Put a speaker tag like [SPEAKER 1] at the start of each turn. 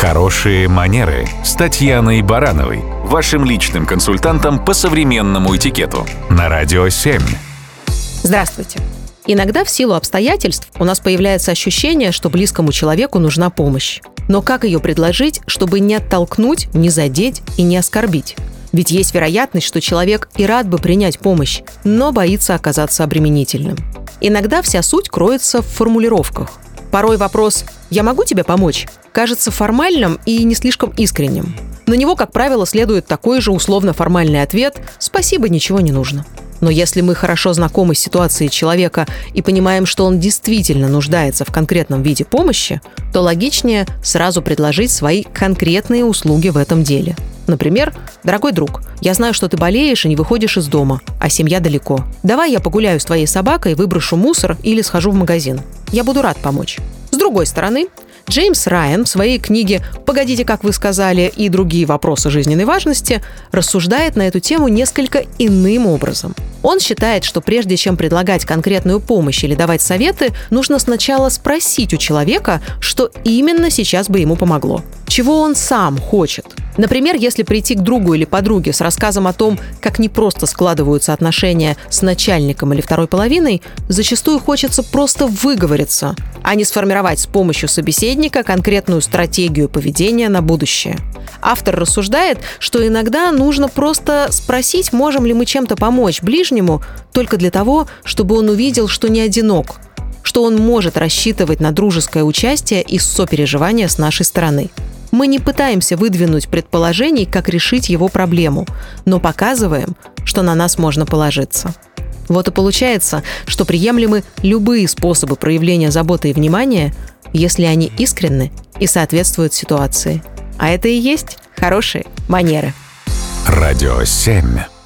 [SPEAKER 1] Хорошие манеры с Татьяной Барановой, вашим личным консультантом по современному этикету на Радио 7.
[SPEAKER 2] Здравствуйте. Иногда в силу обстоятельств у нас появляется ощущение, что близкому человеку нужна помощь. Но как ее предложить, чтобы не оттолкнуть, не задеть и не оскорбить? Ведь есть вероятность, что человек и рад бы принять помощь, но боится оказаться обременительным. Иногда вся суть кроется в формулировках. Порой вопрос «я могу тебе помочь?» Кажется формальным и не слишком искренним. На него, как правило, следует такой же условно-формальный ответ «спасибо, ничего не нужно». Но если мы хорошо знакомы с ситуацией человека и понимаем, что он действительно нуждается в конкретном виде помощи, то логичнее сразу предложить свои конкретные услуги в этом деле. Например, «Дорогой друг, я знаю, что ты болеешь и не выходишь из дома, а семья далеко. Давай я погуляю с твоей собакой, выброшу мусор или схожу в магазин. Я буду рад помочь». С другой стороны, Джеймс Райан в своей книге «Погодите, как вы сказали» и другие вопросы жизненной важности рассуждает на эту тему несколько иным образом. Он считает, что прежде чем предлагать конкретную помощь или давать советы, нужно сначала спросить у человека, что именно сейчас бы ему помогло. Чего он сам хочет – Например, если прийти к другу или подруге с рассказом о том, как непросто складываются отношения с начальником или второй половиной, зачастую хочется просто выговориться, а не сформировать с помощью собеседника конкретную стратегию поведения на будущее. Автор рассуждает, что иногда нужно просто спросить, можем ли мы чем-то помочь ближнему, только для того, чтобы он увидел, что не одинок, что он может рассчитывать на дружеское участие и сопереживание с нашей стороны. Мы не пытаемся выдвинуть предположений, как решить его проблему, но показываем, что на нас можно положиться. Вот и получается, что приемлемы любые способы проявления заботы и внимания, если они искренны и соответствуют ситуации. А это и есть хорошие манеры.
[SPEAKER 1] Радио 7.